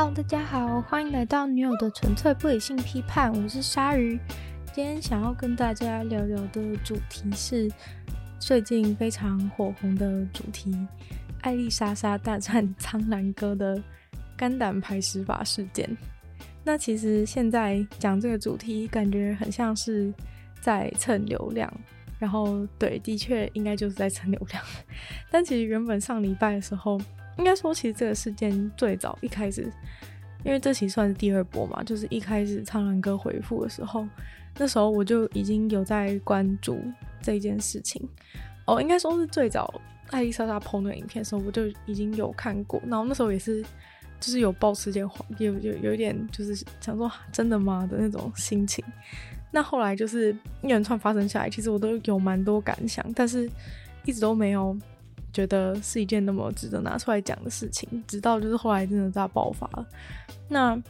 Hello，大家好，欢迎来到女友的纯粹不理性批判。我是鲨鱼，今天想要跟大家聊聊的主题是最近非常火红的主题——艾丽莎莎大战苍兰哥的肝胆排石法事件。那其实现在讲这个主题，感觉很像是在蹭流量。然后，对，的确应该就是在蹭流量。但其实原本上礼拜的时候，应该说其实这个事件最早一开始，因为这期算是第二波嘛，就是一开始苍蓝鸽回复的时候，那时候我就已经有在关注这件事情。哦，应该说是最早艾丽莎莎 PO 那个影片的时候，我就已经有看过。然后那时候也是，就是有抱持点有有有一点就是想说真的吗的那种心情。那后来就是一连串发生下来，其实我都有蛮多感想，但是一直都没有觉得是一件那么值得拿出来讲的事情。直到就是后来真的大爆发了。那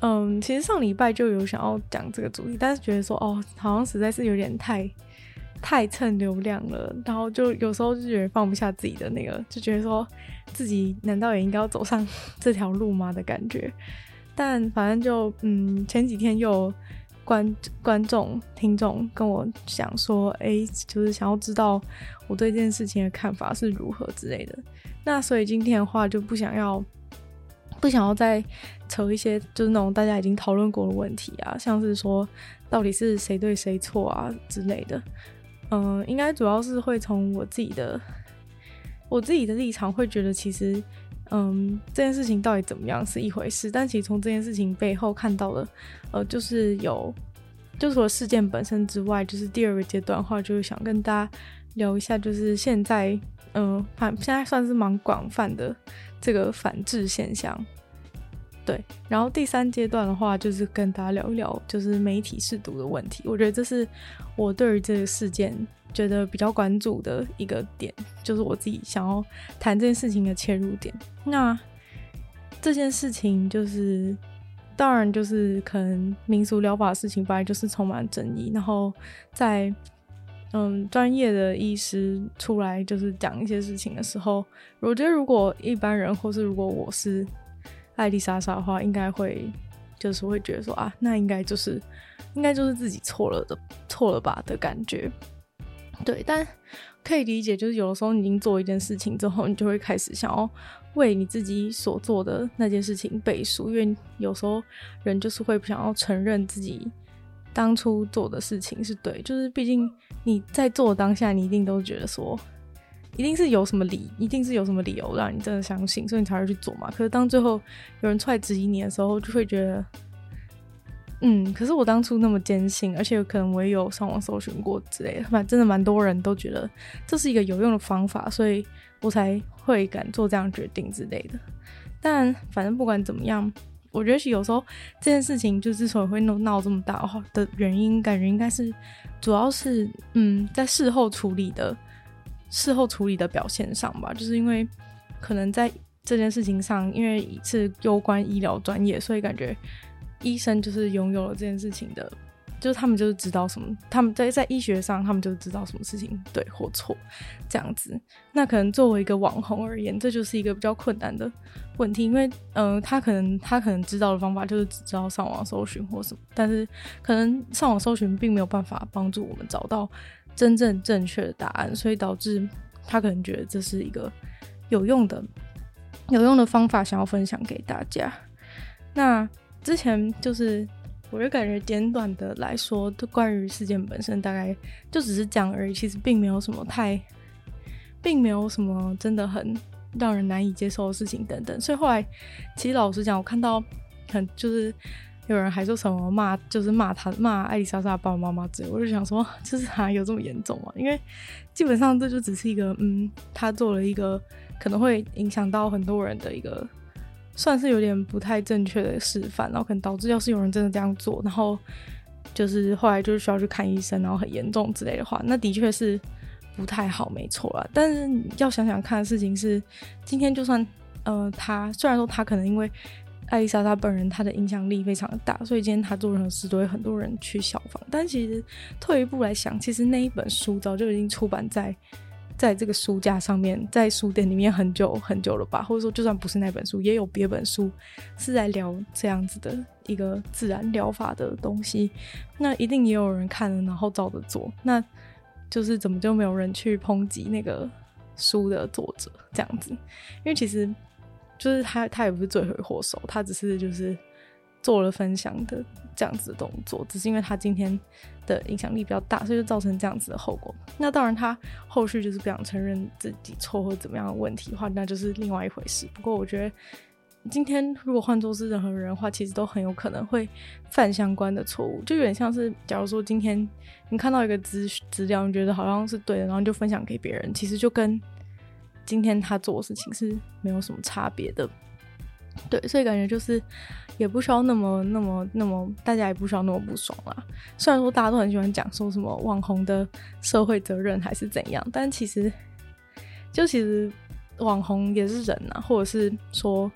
嗯，其实上礼拜就有想要讲这个主题，但是觉得说哦，好像实在是有点太太蹭流量了，然后就有时候就觉得放不下自己的那个，就觉得说自己难道也应该要走上 这条路吗的感觉。但反正就嗯，前几天又。观观众、听众跟我讲说，哎、就是想要知道我对这件事情的看法是如何之类的。那所以今天的话，就不想要不想要再扯一些就是那种大家已经讨论过的问题啊，像是说到底是谁对谁错啊之类的。嗯，应该主要是会从我自己的我自己的立场会觉得，其实嗯，这件事情到底怎么样是一回事，但其实从这件事情背后看到的。呃，就是有，就除了事件本身之外，就是第二个阶段的话，就是想跟大家聊一下，就是现在，嗯、呃，反现在算是蛮广泛的这个反制现象，对。然后第三阶段的话，就是跟大家聊一聊，就是媒体试读的问题。我觉得这是我对于这个事件觉得比较关注的一个点，就是我自己想要谈这件事情的切入点。那这件事情就是。当然，就是可能民俗疗法的事情本来就是充满争议，然后在嗯专业的医师出来就是讲一些事情的时候，我觉得如果一般人或是如果我是艾莉莎莎的话，应该会就是会觉得说啊，那应该就是应该就是自己错了的错了吧的感觉。对，但可以理解，就是有的时候你已经做一件事情之后，你就会开始想要。为你自己所做的那件事情背书，因为有时候人就是会不想要承认自己当初做的事情是对，就是毕竟你在做当下，你一定都觉得说，一定是有什么理，一定是有什么理由让你真的相信，所以你才会去做嘛。可是当最后有人出来质疑你的时候，就会觉得，嗯，可是我当初那么坚信，而且可能我也有上网搜寻过之类的，反正真的蛮多人都觉得这是一个有用的方法，所以。我才会敢做这样决定之类的，但反正不管怎么样，我觉得有时候这件事情就之所以会闹闹这么大的原因，感觉应该是主要是嗯，在事后处理的事后处理的表现上吧，就是因为可能在这件事情上，因为是攸关医疗专业，所以感觉医生就是拥有了这件事情的。就是他们就是知道什么，他们在在医学上，他们就知道什么事情对或错，这样子。那可能作为一个网红而言，这就是一个比较困难的问题，因为嗯、他可能他可能知道的方法就是只知道上网搜寻或什么，但是可能上网搜寻并没有办法帮助我们找到真正正确的答案，所以导致他可能觉得这是一个有用的有用的方法，想要分享给大家。那之前就是。我就感觉简短的来说，就关于事件本身，大概就只是讲而已，其实并没有什么太，并没有什么真的很让人难以接受的事情等等。所以后来，其实老实讲，我看到很就是有人还说什么骂，就是骂他骂艾丽莎莎爸爸妈妈之类，我就想说，就是还有这么严重吗？因为基本上这就只是一个，嗯，他做了一个可能会影响到很多人的一个。算是有点不太正确的示范，然后可能导致要是有人真的这样做，然后就是后来就是需要去看医生，然后很严重之类的话，那的确是不太好，没错啦。但是要想想看的事情是，今天就算呃他虽然说他可能因为艾莉莎她本人她的影响力非常的大，所以今天她做任何事都会很多人去效仿，但其实退一步来想，其实那一本书早就已经出版在在这个书架上面，在书店里面很久很久了吧，或者说就算不是那本书，也有别本书是在聊这样子的一个自然疗法的东西，那一定也有人看了，然后照着做，那就是怎么就没有人去抨击那个书的作者这样子？因为其实就是他，他也不是罪魁祸首，他只是就是。做了分享的这样子的动作，只是因为他今天的影响力比较大，所以就造成这样子的后果。那当然，他后续就是不想承认自己错或怎么样的问题的话，那就是另外一回事。不过，我觉得今天如果换作是任何人的话，其实都很有可能会犯相关的错误，就有点像是，假如说今天你看到一个资资料，你觉得好像是对的，然后就分享给别人，其实就跟今天他做的事情是没有什么差别的。对，所以感觉就是也不需要那么、那么、那么，大家也不需要那么不爽啦。虽然说大家都很喜欢讲说什么网红的社会责任还是怎样，但其实就其实网红也是人呐，或者是说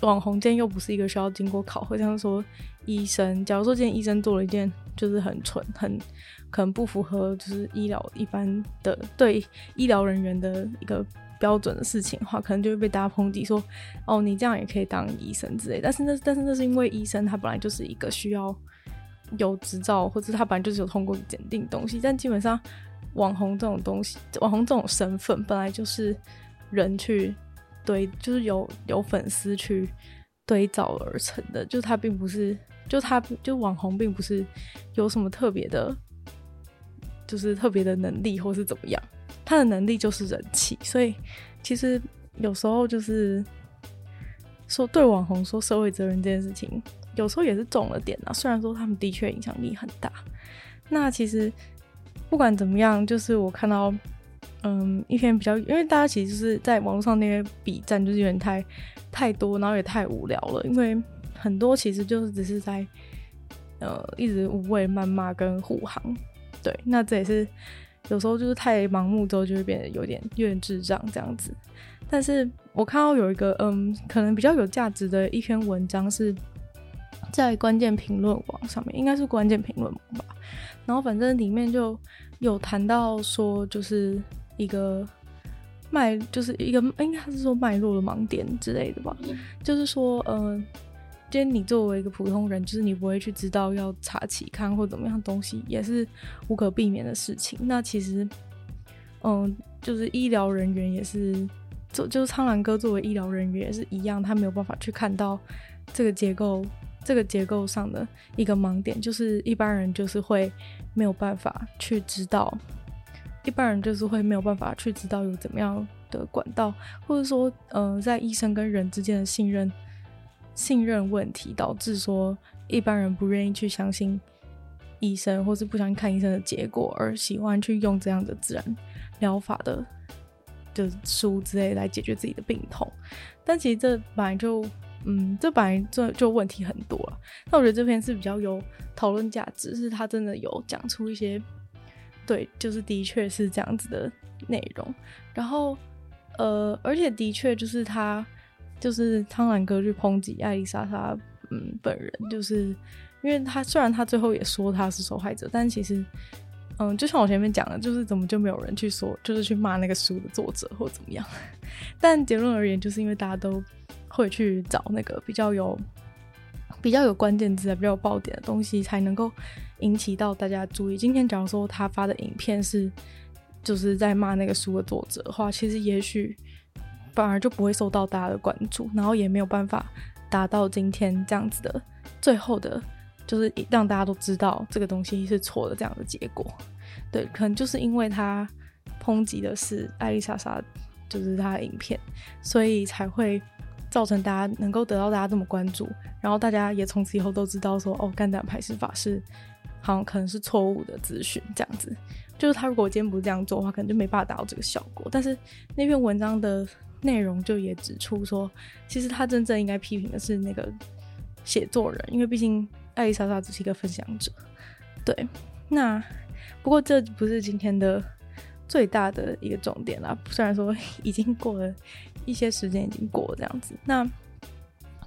网红今天又不是一个需要经过考核，像是说医生，假如说今天医生做了一件就是很蠢、很可能不符合就是医疗一般的对医疗人员的一个。标准的事情的话，可能就会被大家抨击说，哦，你这样也可以当医生之类。但是那但是那是因为医生他本来就是一个需要有执照，或者他本来就是有通过检定东西。但基本上网红这种东西，网红这种身份本来就是人去堆，就是有有粉丝去堆造而成的。就他并不是，就他就网红并不是有什么特别的，就是特别的能力或是怎么样。他的能力就是人气，所以其实有时候就是说对网红说社会责任这件事情，有时候也是重了点啊。虽然说他们的确影响力很大，那其实不管怎么样，就是我看到嗯一篇比较，因为大家其实就是在网络上那些比战就是有点太太多，然后也太无聊了，因为很多其实就是只是在呃一直无谓谩骂跟护航，对，那这也是。有时候就是太盲目之后，就会变得有点有点智障这样子。但是我看到有一个嗯，可能比较有价值的一篇文章是在关键评论网上面，应该是关键评论吧。然后反正里面就有谈到说，就是一个脉，就是一个应该是说脉络的盲点之类的吧。就是说，嗯。今天你作为一个普通人，就是你不会去知道要查期刊或怎么样东西，也是无可避免的事情。那其实，嗯，就是医疗人员也是，就就是苍兰哥作为医疗人员也是一样，他没有办法去看到这个结构，这个结构上的一个盲点，就是一般人就是会没有办法去知道，一般人就是会没有办法去知道有怎么样的管道，或者说，嗯，在医生跟人之间的信任。信任问题导致说一般人不愿意去相信医生，或是不相信看医生的结果，而喜欢去用这样的自然疗法的的书之类来解决自己的病痛。但其实这本来就，嗯，这本来就就问题很多了。那我觉得这篇是比较有讨论价值，是他真的有讲出一些，对，就是的确是这样子的内容。然后，呃，而且的确就是他。就是苍兰哥去抨击艾丽莎莎，嗯，本人就是，因为他虽然他最后也说他是受害者，但其实，嗯，就像我前面讲的，就是怎么就没有人去说，就是去骂那个书的作者或怎么样。但结论而言，就是因为大家都会去找那个比较有、比较有关键字、比较有爆点的东西，才能够引起到大家注意。今天假如说他发的影片是就是在骂那个书的作者的话，其实也许。反而就不会受到大家的关注，然后也没有办法达到今天这样子的最后的，就是让大家都知道这个东西是错的这样的结果。对，可能就是因为他抨击的是艾丽莎莎，就是他的影片，所以才会造成大家能够得到大家这么关注，然后大家也从此以后都知道说，哦，肝胆排石法是好像可能是错误的资讯这样子。就是他如果今天不是这样做的话，可能就没办法达到这个效果。但是那篇文章的。内容就也指出说，其实他真正应该批评的是那个写作人，因为毕竟艾丽莎莎只是一个分享者。对，那不过这不是今天的最大的一个重点啦。虽然说已经过了一些时间，已经过了这样子，那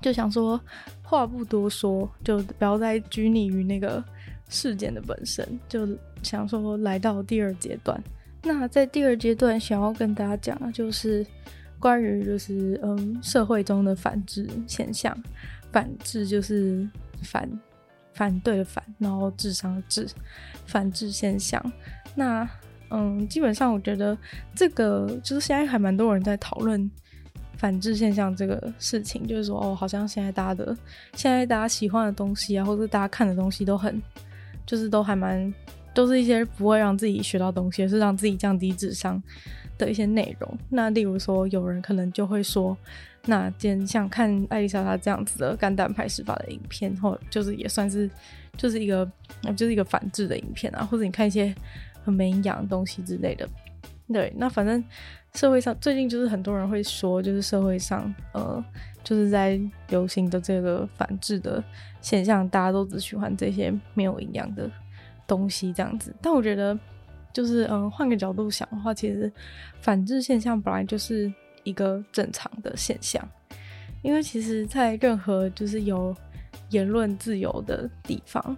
就想说话不多说，就不要再拘泥于那个事件的本身，就想说来到第二阶段。那在第二阶段，想要跟大家讲的就是关于就是嗯社会中的反制现象。反制就是反反对的反，然后智商的智，反制现象。那嗯，基本上我觉得这个就是现在还蛮多人在讨论反制现象这个事情，就是说哦，好像现在大家的现在大家喜欢的东西啊，或者大家看的东西都很，就是都还蛮。都是一些不会让自己学到东西，是让自己降低智商的一些内容。那例如说，有人可能就会说，那既然像看艾丽莎她这样子的肝胆排石法的影片，或就是也算是就是一个就是一个反智的影片啊，或者你看一些很没营养的东西之类的。对，那反正社会上最近就是很多人会说，就是社会上呃就是在流行的这个反智的现象，大家都只喜欢这些没有营养的。东西这样子，但我觉得就是嗯，换个角度想的话，其实反制现象本来就是一个正常的现象，因为其实，在任何就是有言论自由的地方，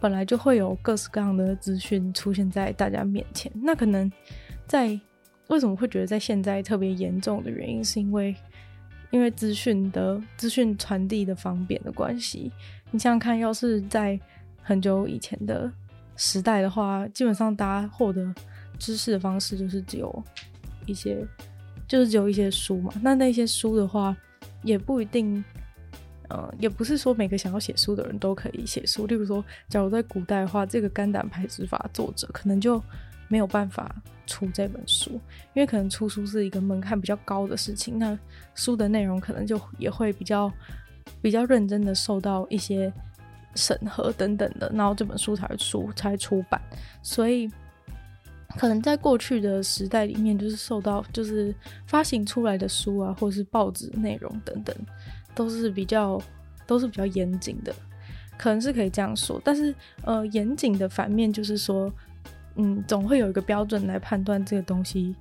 本来就会有各式各样的资讯出现在大家面前。那可能在为什么会觉得在现在特别严重的原因，是因为因为资讯的资讯传递的方便的关系。你想想看，要是在很久以前的时代的话，基本上大家获得知识的方式就是只有一些，就是只有一些书嘛。那那些书的话，也不一定，呃，也不是说每个想要写书的人都可以写书。例如说，假如在古代的话，这个肝胆排石法作者可能就没有办法出这本书，因为可能出书是一个门槛比较高的事情。那书的内容可能就也会比较比较认真的受到一些。审核等等的，然后这本书才出才出版，所以可能在过去的时代里面，就是受到就是发行出来的书啊，或者是报纸内容等等，都是比较都是比较严谨的，可能是可以这样说。但是呃，严谨的反面就是说，嗯，总会有一个标准来判断这个东西，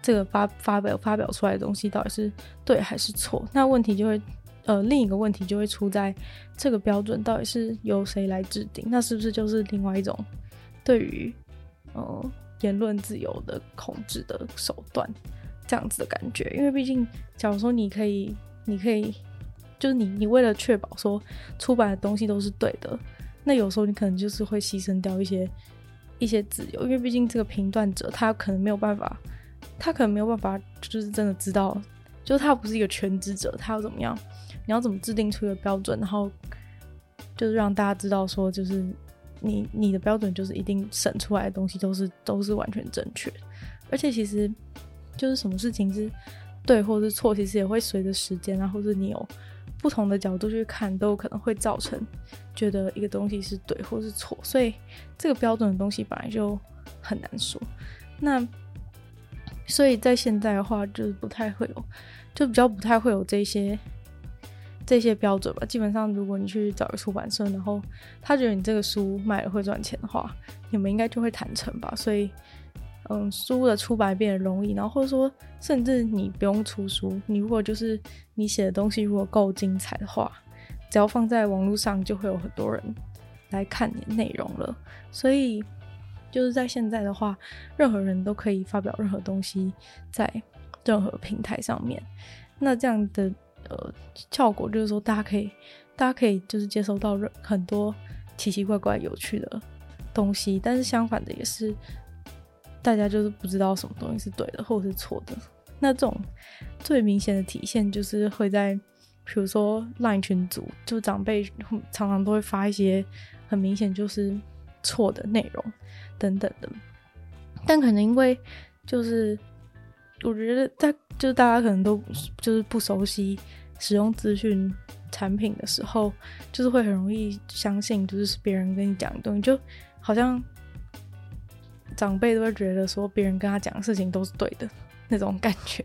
这个发发表发表出来的东西到底是对还是错，那问题就会。呃，另一个问题就会出在这个标准到底是由谁来制定？那是不是就是另外一种对于呃言论自由的控制的手段？这样子的感觉？因为毕竟，假如说你可以，你可以，就是你你为了确保说出版的东西都是对的，那有时候你可能就是会牺牲掉一些一些自由，因为毕竟这个评断者他可能没有办法，他可能没有办法，就是真的知道，就是他不是一个全职者，他要怎么样？你要怎么制定出一个标准，然后就是让大家知道说，就是你你的标准就是一定审出来的东西都是都是完全正确，而且其实就是什么事情是对或是错，其实也会随着时间啊，或者你有不同的角度去看，都有可能会造成觉得一个东西是对或是错，所以这个标准的东西本来就很难说。那所以在现在的话，就是不太会有，就比较不太会有这些。这些标准吧，基本上如果你去找个出版社，然后他觉得你这个书卖了会赚钱的话，你们应该就会谈成吧。所以，嗯，书的出版变得容易，然后或者说，甚至你不用出书，你如果就是你写的东西如果够精彩的话，只要放在网络上，就会有很多人来看你的内容了。所以，就是在现在的话，任何人都可以发表任何东西在任何平台上面。那这样的。呃，效果就是说，大家可以，大家可以就是接收到很多奇奇怪怪、有趣的东西，但是相反的也是，大家就是不知道什么东西是对的或者是错的。那这种最明显的体现就是会在，比如说赖群组，就长辈常常都会发一些很明显就是错的内容等等的，但可能因为就是。我觉得在就是大家可能都就是不熟悉使用资讯产品的时候，就是会很容易相信，就是别人跟你讲的东西，就好像长辈都会觉得说别人跟他讲的事情都是对的那种感觉。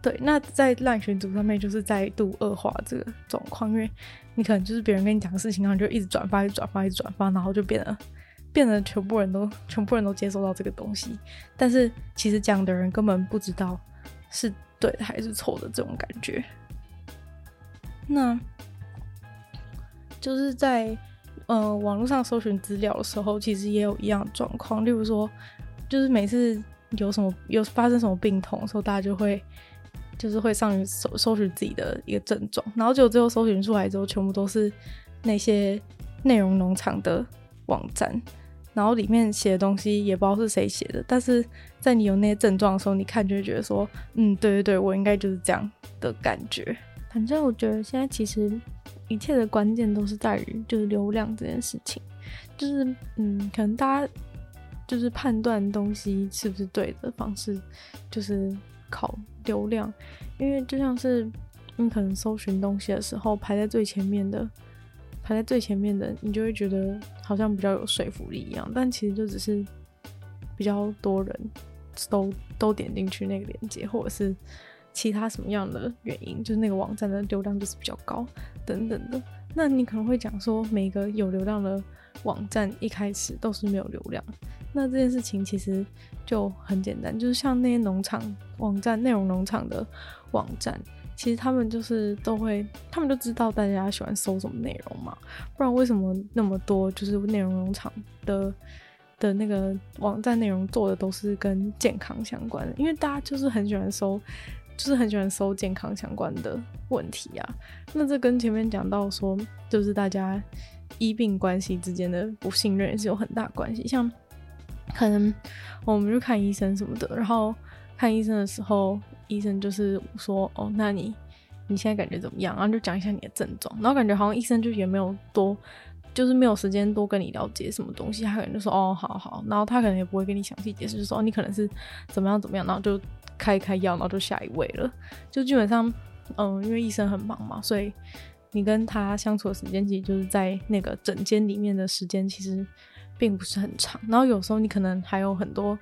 对，那在 LINE 群组上面就是再度恶化这个状况，因为你可能就是别人跟你讲的事情，然后就一直转发，一直转发，一直转发，然后就变得。变得全部人都 全部人都接收到这个东西，但是其实讲的人根本不知道是对的还是错的这种感觉。那就是在呃网络上搜寻资料的时候，其实也有一样状况，例如说，就是每次有什么有发生什么病痛的时候，大家就会就是会上去搜搜寻自己的一个症状，然后结果最后搜寻出来之后，全部都是那些内容农场的网站，然后里面写的东西也不知道是谁写的，但是在你有那些症状的时候，你看就会觉得说，嗯，对对对，我应该就是这样的感觉。反正我觉得现在其实一切的关键都是在于就是流量这件事情，就是嗯，可能大家就是判断东西是不是对的方式，就是靠流量，因为就像是你可能搜寻东西的时候排在最前面的，排在最前面的，你就会觉得好像比较有说服力一样，但其实就只是比较多人都都点进去那个链接，或者是。其他什么样的原因，就是那个网站的流量就是比较高，等等的。那你可能会讲说，每个有流量的网站一开始都是没有流量。那这件事情其实就很简单，就是像那些农场网站、内容农场的网站，其实他们就是都会，他们就知道大家喜欢搜什么内容嘛。不然为什么那么多就是内容农场的的那个网站内容做的都是跟健康相关的？因为大家就是很喜欢搜。就是很喜欢搜健康相关的问题啊，那这跟前面讲到说，就是大家医病关系之间的不信任也是有很大关系。像可能我们去看医生什么的，然后看医生的时候，医生就是说：“哦，那你你现在感觉怎么样？”然后就讲一下你的症状，然后感觉好像医生就也没有多，就是没有时间多跟你了解什么东西，他可能就说：“哦，好好。”然后他可能也不会跟你详细解释，就说：“，你可能是怎么样怎么样。”然后就。开开药，然后就下一位了。就基本上，嗯，因为医生很忙嘛，所以你跟他相处的时间，其实就是在那个诊间里面的时间，其实并不是很长。然后有时候你可能还有很多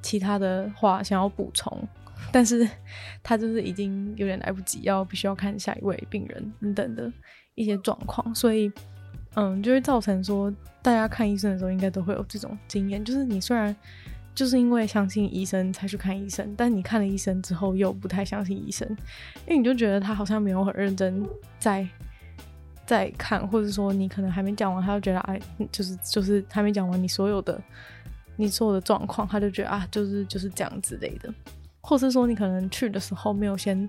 其他的话想要补充，但是他就是已经有点来不及，要必须要看下一位病人等等的一些状况，所以嗯，就会造成说大家看医生的时候，应该都会有这种经验，就是你虽然。就是因为相信医生才去看医生，但你看了医生之后又不太相信医生，因为你就觉得他好像没有很认真在在看，或者说你可能还没讲完，他就觉得哎，就是就是还没讲完你所有的你所有的状况，他就觉得啊，就是就是这样之类的，或是说你可能去的时候没有先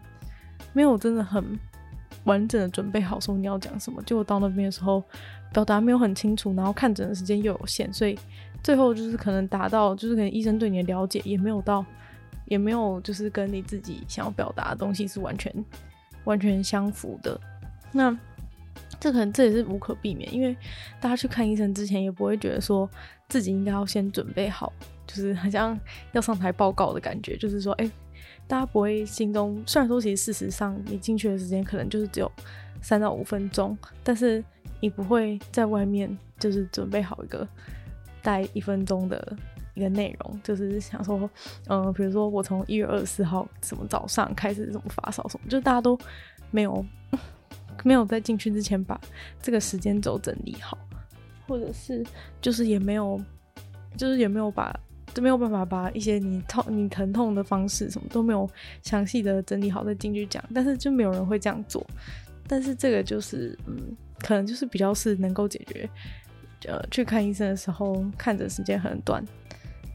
没有真的很完整的准备好说你要讲什么，结果到那边的时候表达没有很清楚，然后看诊的时间又有限，所以。最后就是可能达到，就是可能医生对你的了解也没有到，也没有就是跟你自己想要表达的东西是完全完全相符的。那这可能这也是无可避免，因为大家去看医生之前也不会觉得说自己应该要先准备好，就是好像要上台报告的感觉，就是说，哎，大家不会心中虽然说其实事实上你进去的时间可能就是只有三到五分钟，但是你不会在外面就是准备好一个。待一分钟的一个内容，就是想说，嗯、比如说我从一月二十四号什么早上开始怎么发烧什么，就大家都没有没有在进去之前把这个时间轴整理好，或者是就是也没有，就是也没有把都没有办法把一些你痛你疼痛的方式什么都没有详细的整理好再进去讲，但是就没有人会这样做，但是这个就是嗯，可能就是比较是能够解决。呃，去看医生的时候，看诊时间很短，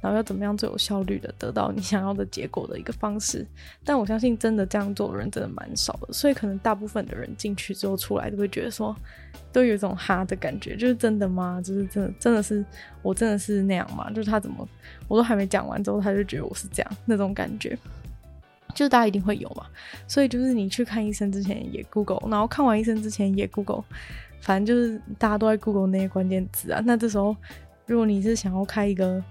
然后要怎么样最有效率的得到你想要的结果的一个方式。但我相信，真的这样做的人真的蛮少的，所以可能大部分的人进去之后出来都会觉得说，都有一种哈的感觉，就是真的吗？就是真的，真的是我真的是那样吗？就是他怎么我都还没讲完之后，他就觉得我是这样那种感觉，就是大家一定会有嘛。所以就是你去看医生之前也 Google，然后看完医生之前也 Google。反正就是大家都在 Google 那些关键字啊，那这时候如果你是想要开一个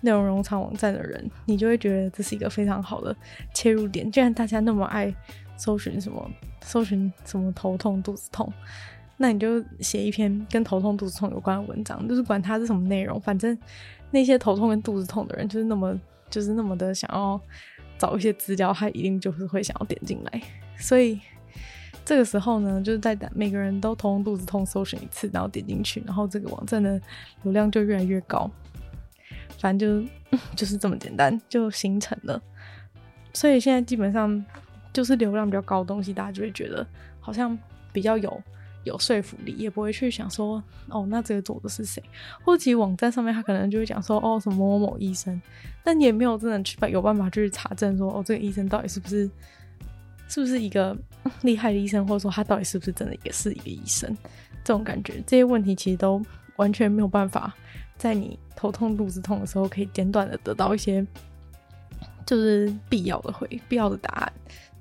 内容农场网站的人，你就会觉得这是一个非常好的切入点。既然大家那么爱搜寻什么，搜寻什么头痛、肚子痛，那你就写一篇跟头痛、肚子痛有关的文章，就是管它是什么内容，反正那些头痛跟肚子痛的人就是那么就是那么的想要找一些资料，他一定就是会想要点进来，所以。这个时候呢，就是在每个人都头痛肚子痛搜寻一次，然后点进去，然后这个网站的流量就越来越高。反正就 就是这么简单，就形成了。所以现在基本上就是流量比较高的东西，大家就会觉得好像比较有有说服力，也不会去想说哦，那这个做的是谁？或其网站上面他可能就会讲说哦，什么某某医生，但也没有真的去有办法去查证说哦，这个医生到底是不是是不是一个 厉害的医生，或者说他到底是不是真的也是一个医生？这种感觉，这些问题其实都完全没有办法在你头痛肚子痛的时候可以简短的得到一些就是必要的回必要的答案，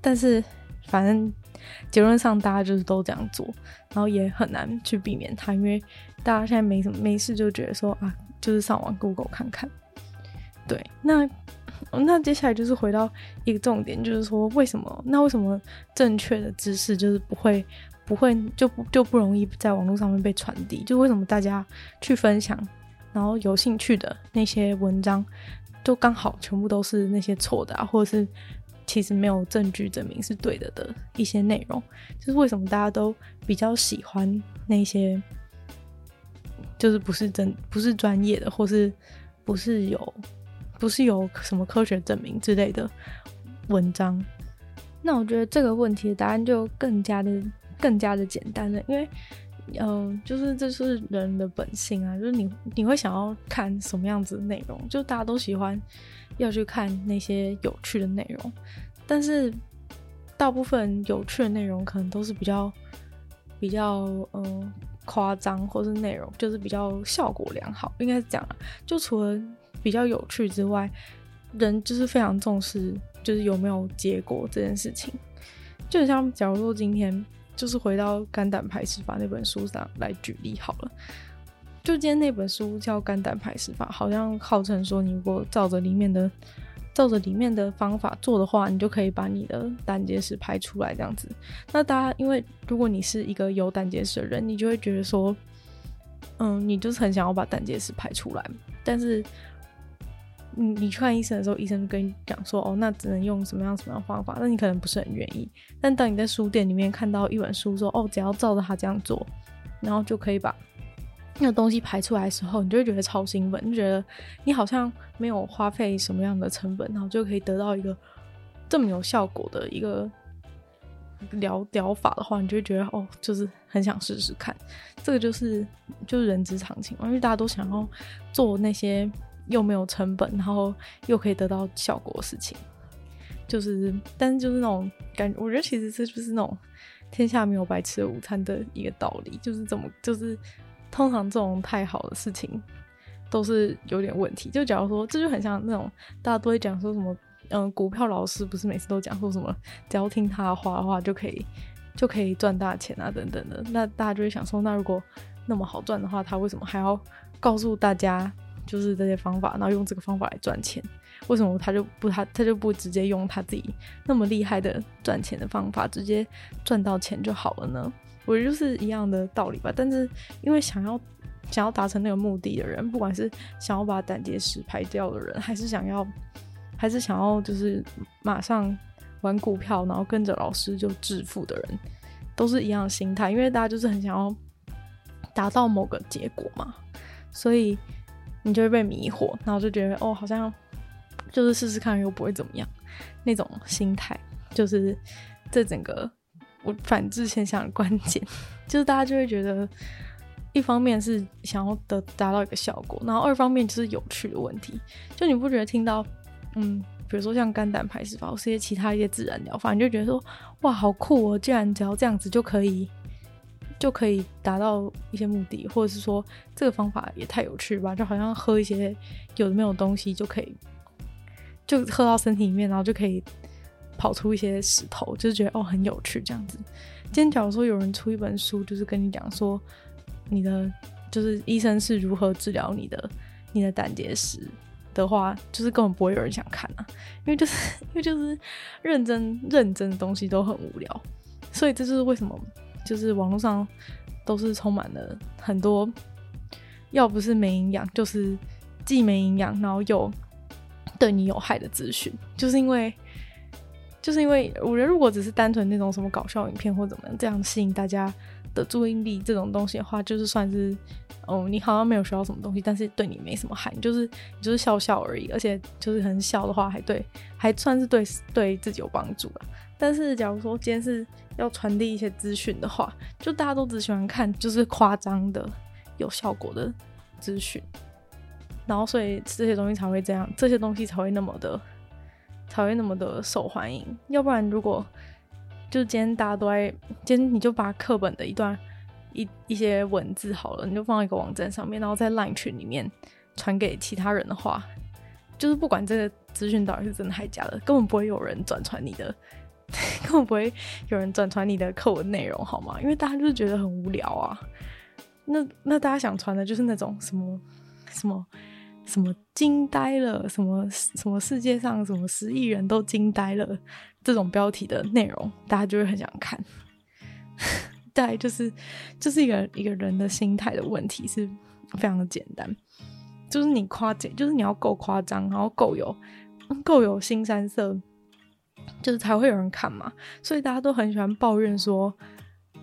但是反正。结论上，大家就是都这样做，然后也很难去避免它，因为大家现在没什么没事，就觉得说啊，就是上网 Google 看看。对，那那接下来就是回到一个重点，就是说为什么？那为什么正确的知识就是不会不会就不就不容易在网络上面被传递？就为什么大家去分享，然后有兴趣的那些文章，就刚好全部都是那些错的啊，或者是？其实没有证据证明是对的的一些内容，就是为什么大家都比较喜欢那些，就是不是真不是专业的，或是不是有不是有什么科学证明之类的文章。那我觉得这个问题的答案就更加的更加的简单了，因为嗯、就是这是人的本性啊，就是你你会想要看什么样子的内容，就大家都喜欢。要去看那些有趣的内容，但是大部分有趣的内容可能都是比较比较嗯夸张，或是内容就是比较效果良好，应该是这样啊。就除了比较有趣之外，人就是非常重视就是有没有结果这件事情。就像假如说今天就是回到肝胆排石法那本书上来举例好了。就今天那本书叫《肝胆排石法》，好像号称说，你如果照着里面的、照着里面的方法做的话，你就可以把你的胆结石排出来这样子。那大家，因为如果你是一个有胆结石的人，你就会觉得说，嗯，你就是很想要把胆结石排出来。但是，你去看医生的时候，医生就跟你讲说，哦，那只能用什么样什么样方法，那你可能不是很愿意。但当你在书店里面看到一本书说，哦，只要照着他这样做，然后就可以把。那个东西排出来的时候，你就会觉得超兴奋，就觉得你好像没有花费什么样的成本，然后就可以得到一个这么有效果的一个疗疗法的话，你就会觉得哦，就是很想试试看。这个就是就是人之常情嘛，因为大家都想要做那些又没有成本，然后又可以得到效果的事情。就是，但是就是那种感觉，我觉得其实这就是那种天下没有白吃的午餐的一个道理，就是怎么就是。通常这种太好的事情都是有点问题。就假如说，这就很像那种大家都会讲说什么，嗯，股票老师不是每次都讲说什么，只要听他的话的话就可以就可以赚大钱啊等等的。那大家就会想说，那如果那么好赚的话，他为什么还要告诉大家就是这些方法，然后用这个方法来赚钱？为什么他就不他他就不直接用他自己那么厉害的赚钱的方法，直接赚到钱就好了呢？我觉得就是一样的道理吧，但是因为想要想要达成那个目的的人，不管是想要把胆结石排掉的人，还是想要还是想要就是马上玩股票，然后跟着老师就致富的人，都是一样的心态，因为大家就是很想要达到某个结果嘛，所以你就会被迷惑，然后就觉得哦，好像就是试试看又不会怎么样，那种心态就是这整个。我反制现象的关键，就是大家就会觉得，一方面是想要得达到一个效果，然后二方面就是有趣的问题。就你不觉得听到，嗯，比如说像肝胆排石法，或是一些其他一些自然疗法，你就觉得说，哇，好酷哦！竟然只要这样子就可以，就可以达到一些目的，或者是说这个方法也太有趣吧？就好像喝一些有的没有东西就可以，就喝到身体里面，然后就可以。跑出一些石头，就是觉得哦很有趣这样子。今天假如说有人出一本书，就是跟你讲说你的就是医生是如何治疗你的你的胆结石的话，就是根本不会有人想看啊，因为就是因为就是认真认真的东西都很无聊，所以这就是为什么就是网络上都是充满了很多要不是没营养，就是既没营养，然后又对你有害的资讯，就是因为。就是因为我觉得，如果只是单纯那种什么搞笑影片或怎么样这样吸引大家的注意力这种东西的话，就是算是哦，你好像没有学到什么东西，但是对你没什么害，就是你就是笑笑而已，而且就是很笑的话，还对，还算是对对自己有帮助了。但是假如说今天是要传递一些资讯的话，就大家都只喜欢看就是夸张的、有效果的资讯，然后所以这些东西才会这样，这些东西才会那么的才会那么的受欢迎。要不然如果就今天大家都在，今天你就把课本的一段。一一些文字好了，你就放在一个网站上面，然后在 LINE 群里面传给其他人的话，就是不管这个资讯到底是真的还是假的，根本不会有人转传你的，根本不会有人转传你的课文内容，好吗？因为大家就是觉得很无聊啊。那那大家想传的就是那种什么什么什么惊呆了，什么什么世界上什么十亿人都惊呆了这种标题的内容，大家就会很想看。对，就是就是一个一个人的心态的问题，是非常的简单，就是你夸奖，就是你要够夸张，然后够有够有新三色，就是才会有人看嘛。所以大家都很喜欢抱怨说。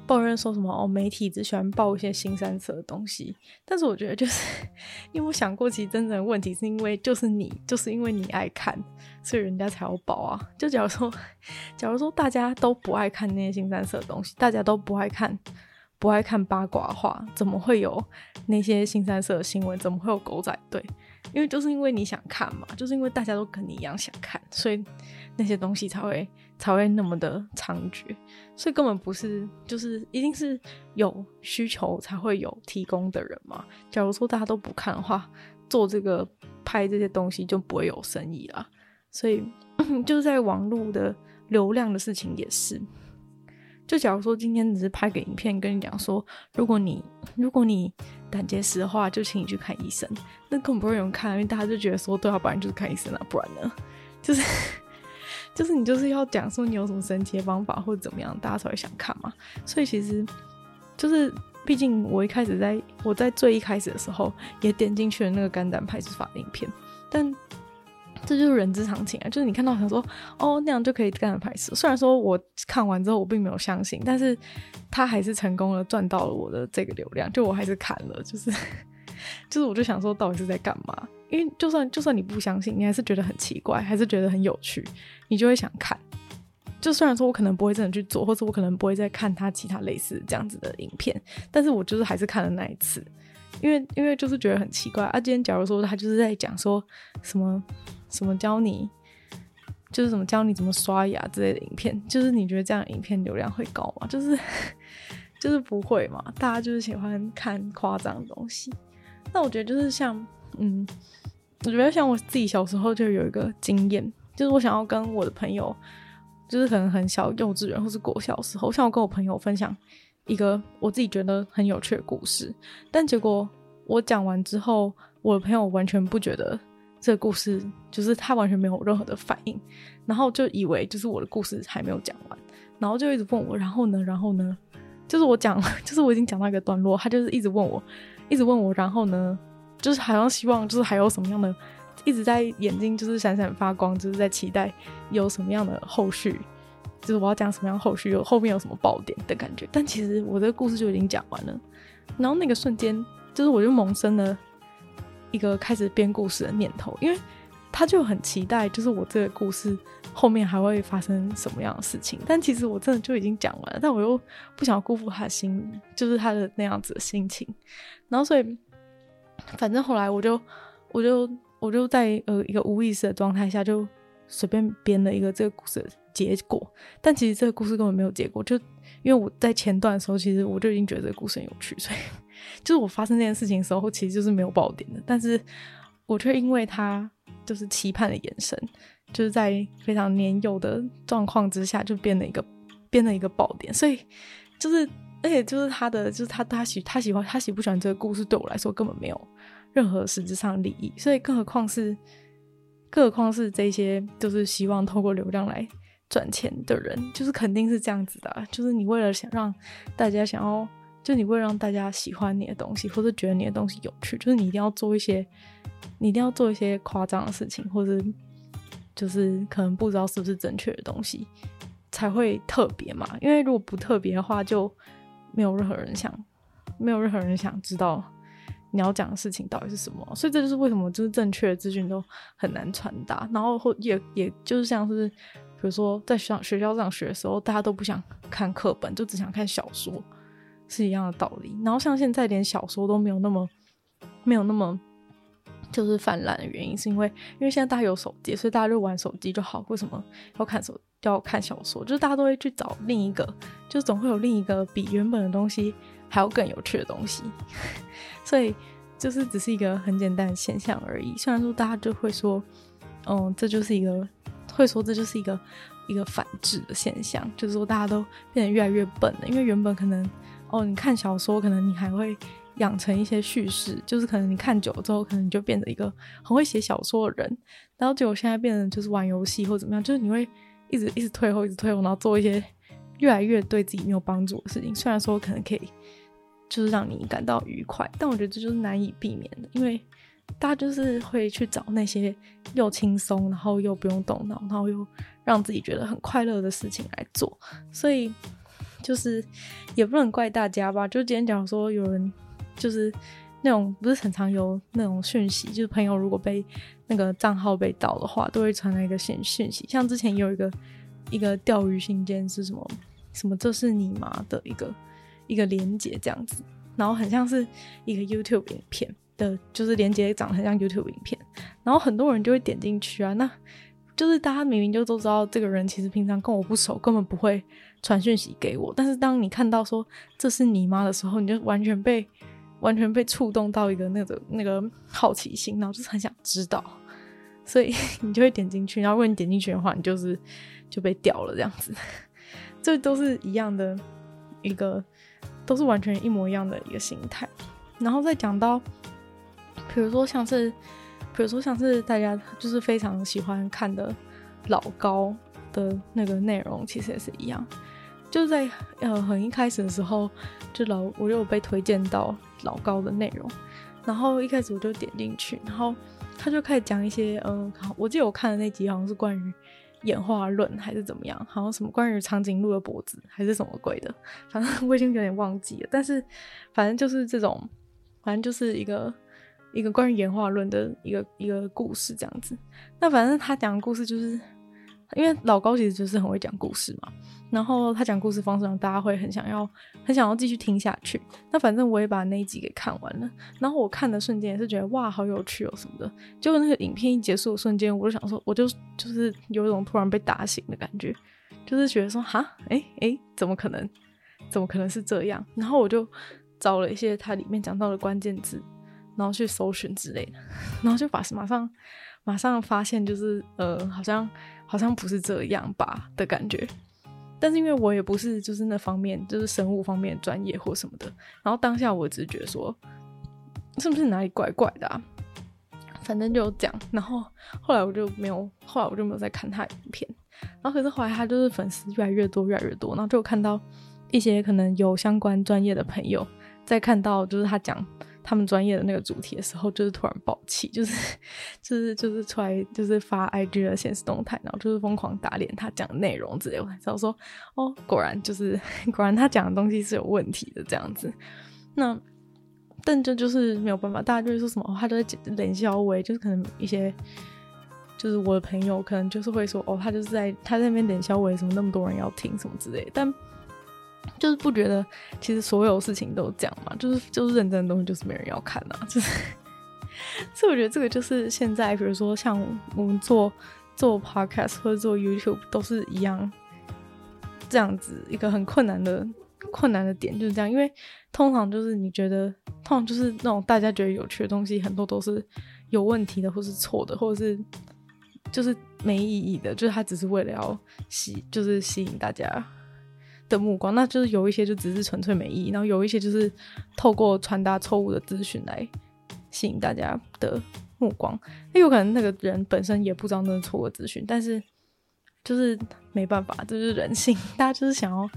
抱怨说什么哦？媒体只喜欢报一些新三色的东西，但是我觉得就是因为我想过，其实真正的问题是因为就是你，就是因为你爱看，所以人家才要报啊。就假如说，假如说大家都不爱看那些新三色的东西，大家都不爱看，不爱看八卦话，怎么会有那些新三色的新闻？怎么会有狗仔队？因为就是因为你想看嘛，就是因为大家都跟你一样想看，所以那些东西才会才会那么的猖獗。所以根本不是，就是一定是有需求才会有提供的人嘛。假如说大家都不看的话，做这个拍这些东西就不会有生意啦。所以 就是在网络的流量的事情也是。就假如说今天只是拍个影片，跟你讲说，如果你如果你胆结石的话，就请你去看医生。那根本不会有人看，因为大家就觉得说，对啊，不然就是看医生啊，不然呢，就是就是你就是要讲说你有什么神奇的方法或者怎么样，大家才会想看嘛。所以其实就是，毕竟我一开始在我在最一开始的时候也点进去了那个肝胆排石法的影片，但。这就是人之常情啊，就是你看到想说哦，那样就可以肝胆排石。虽然说我看完之后我并没有相信，但是他还是成功了赚到了我的这个流量，就我还是看了，就是 就是我就想说到底是在干嘛？因为就算就算你不相信，你还是觉得很奇怪，还是觉得很有趣，你就会想看。就虽然说我可能不会真的去做，或者我可能不会再看他其他类似这样子的影片，但是我就是还是看了那一次，因为因为就是觉得很奇怪啊。今天假如说他就是在讲说什么。什么教你，就是怎么教你怎么刷牙之类的影片，就是你觉得这样影片流量会高吗？就是 就是不会嘛，大家就是喜欢看夸张的东西。那我觉得就是像，嗯，我觉得像我自己小时候就有一个经验，就是我想要跟我的朋友，就是可能很小幼稚园或是国小时候，我想要跟我朋友分享一个我自己觉得很有趣的故事，但结果我讲完之后，我的朋友完全不觉得。这个故事就是他完全没有任何的反应，然后就以为就是我的故事还没有讲完，然后就一直问我，然后呢，然后呢，就是我讲，就是我已经讲到一个段落，他就是一直问我，一直问我，然后呢，就是好像希望就是还有什么样的，一直在眼睛就是闪闪发光，就是在期待有什么样的后续，就是我要讲什么样后续，有后面有什么爆点的感觉。但其实我这个故事就已经讲完了，然后那个瞬间，就是我就萌生了。一个开始编故事的念头，因为他就很期待，就是我这个故事后面还会发生什么样的事情。但其实我真的就已经讲完了，但我又不想辜负他心，就是他的那样子的心情。然后所以，反正后来我就，我就，我就在呃一个无意识的状态下，就随便编了一个这个故事的结果。但其实这个故事根本没有结果，就因为我在前段的时候，其实我就已经觉得这个故事很有趣，所以。就是我发生这件事情的时候，其实就是没有爆点的，但是我却因为他就是期盼的眼神，就是在非常年幼的状况之下，就变了一个变了一个爆点，所以就是而且就是他的就是他他喜他喜欢他喜不喜欢这个故事，对我来说根本没有任何实质上的利益，所以更何况是更何况是这些就是希望透过流量来赚钱的人，就是肯定是这样子的，就是你为了想让大家想要。就你会让大家喜欢你的东西，或者觉得你的东西有趣，就是你一定要做一些，你一定要做一些夸张的事情，或者就是可能不知道是不是正确的东西，才会特别嘛。因为如果不特别的话，就没有任何人想，没有任何人想知道你要讲的事情到底是什么。所以这就是为什么就是正确的资讯都很难传达。然后或也也就是像是，比如说在学校学校上学的时候，大家都不想看课本，就只想看小说，是一样的道理。然后像现在连小说都没有那么没有那么。就是泛滥的原因，是因为因为现在大家有手机，所以大家就玩手机就好。为什么要看手要看小说？就是大家都会去找另一个，就总会有另一个比原本的东西还要更有趣的东西。所以就是只是一个很简单的现象而已。虽然说大家就会说，嗯，这就是一个会说这就是一个一个反制的现象，就是说大家都变得越来越笨了。因为原本可能哦，你看小说，可能你还会。养成一些叙事，就是可能你看久了之后，可能你就变成一个很会写小说的人，然后结果现在变成就是玩游戏或怎么样，就是你会一直一直退后，一直退后，然后做一些越来越对自己没有帮助的事情。虽然说可能可以就是让你感到愉快，但我觉得这就是难以避免的，因为大家就是会去找那些又轻松，然后又不用动脑，然后又让自己觉得很快乐的事情来做。所以就是也不能怪大家吧。就今天讲说有人。就是那种不是很常有那种讯息，就是朋友如果被那个账号被盗的话，都会传来一个讯讯息。像之前有一个一个钓鱼信件是什么什么这是你吗的一个一个连接这样子，然后很像是一个 YouTube 影片的，就是连接长得很像 YouTube 影片，然后很多人就会点进去啊，那就是大家明明就都知道这个人其实平常跟我不熟，根本不会传讯息给我，但是当你看到说这是你吗的时候，你就完全被。完全被触动到一个那个那个好奇心，然后就是很想知道，所以你就会点进去。然后如果你点进去的话，你就是 就被掉了这样子。这都是一样的一个，都是完全一模一样的一个心态。然后再讲到，比如说像是，比如说像是大家就是非常喜欢看的老高的那个内容，其实也是一样。就在呃很一开始的时候，就老我就有被推荐到老高的内容，然后一开始我就点进去，然后他就开始讲一些 嗯，我记得我看的那集好像是关于演化论还是怎么样，好像什么关于长颈鹿的脖子还是什么鬼的，反正我已经有点忘记了，但是反正就是这种，反正就是一个一个关于演化论的一个一个故事这样子。那反正他讲的故事就是。因为老高其实就是很会讲故事嘛，然后他讲故事方式让大家会很想要、很想要继续听下去。那反正我也把那一集给看完了，然后我看的瞬间也是觉得哇，好有趣哦什么的。结果那个影片一结束的瞬间，我就想说，我就就是有一种突然被打醒的感觉，就是觉得说哈，哎哎，怎么可能？怎么可能是这样？然后我就找了一些它里面讲到的关键字，然后去搜寻之类的，然后就把马上马上发现就是呃，好像。好像不是这样吧的感觉，但是因为我也不是就是那方面，就是生物方面专业或什么的，然后当下我只觉得说，是不是哪里怪怪的啊？反正就这样，然后后来我就没有，后来我就没有再看他影片，然后可是后来他就是粉丝越来越多，越来越多，然后就看到一些可能有相关专业的朋友在看到就是他讲。他们专业的那个主题的时候，就是突然爆气，就是就是就是出来就是发 IG 的限时动态，然后就是疯狂打脸他讲的内容之类。我才知道说，哦，果然就是 果然他讲的东西是有问题的这样子。那但这就是没有办法，大家就会说什么，哦、他就在冷笑话，就是可能一些就是我的朋友可能就是会说，哦，他就是在他在那边冷笑话，什么那么多人要听什么之类，但。就是不觉得，其实所有事情都这样嘛，就是就是认真的东西就是没人要看啊，就是，所以我觉得这个就是现在，比如说像我们做做 podcast 或者做 YouTube 都是一样，这样子一个很困难的困难的点就是这样，因为通常就是你觉得，通常就是那种大家觉得有趣的东西，很多都是有问题的，或是错的，或者是就是没意义的，就是它只是为了要吸，就是吸引大家。的目光，那就是有一些就只是纯粹没意义，然后有一些就是透过传达错误的资讯来吸引大家的目光。那有可能那个人本身也不知道那是错误资讯，但是就是没办法，这就是人性，大家就是想要，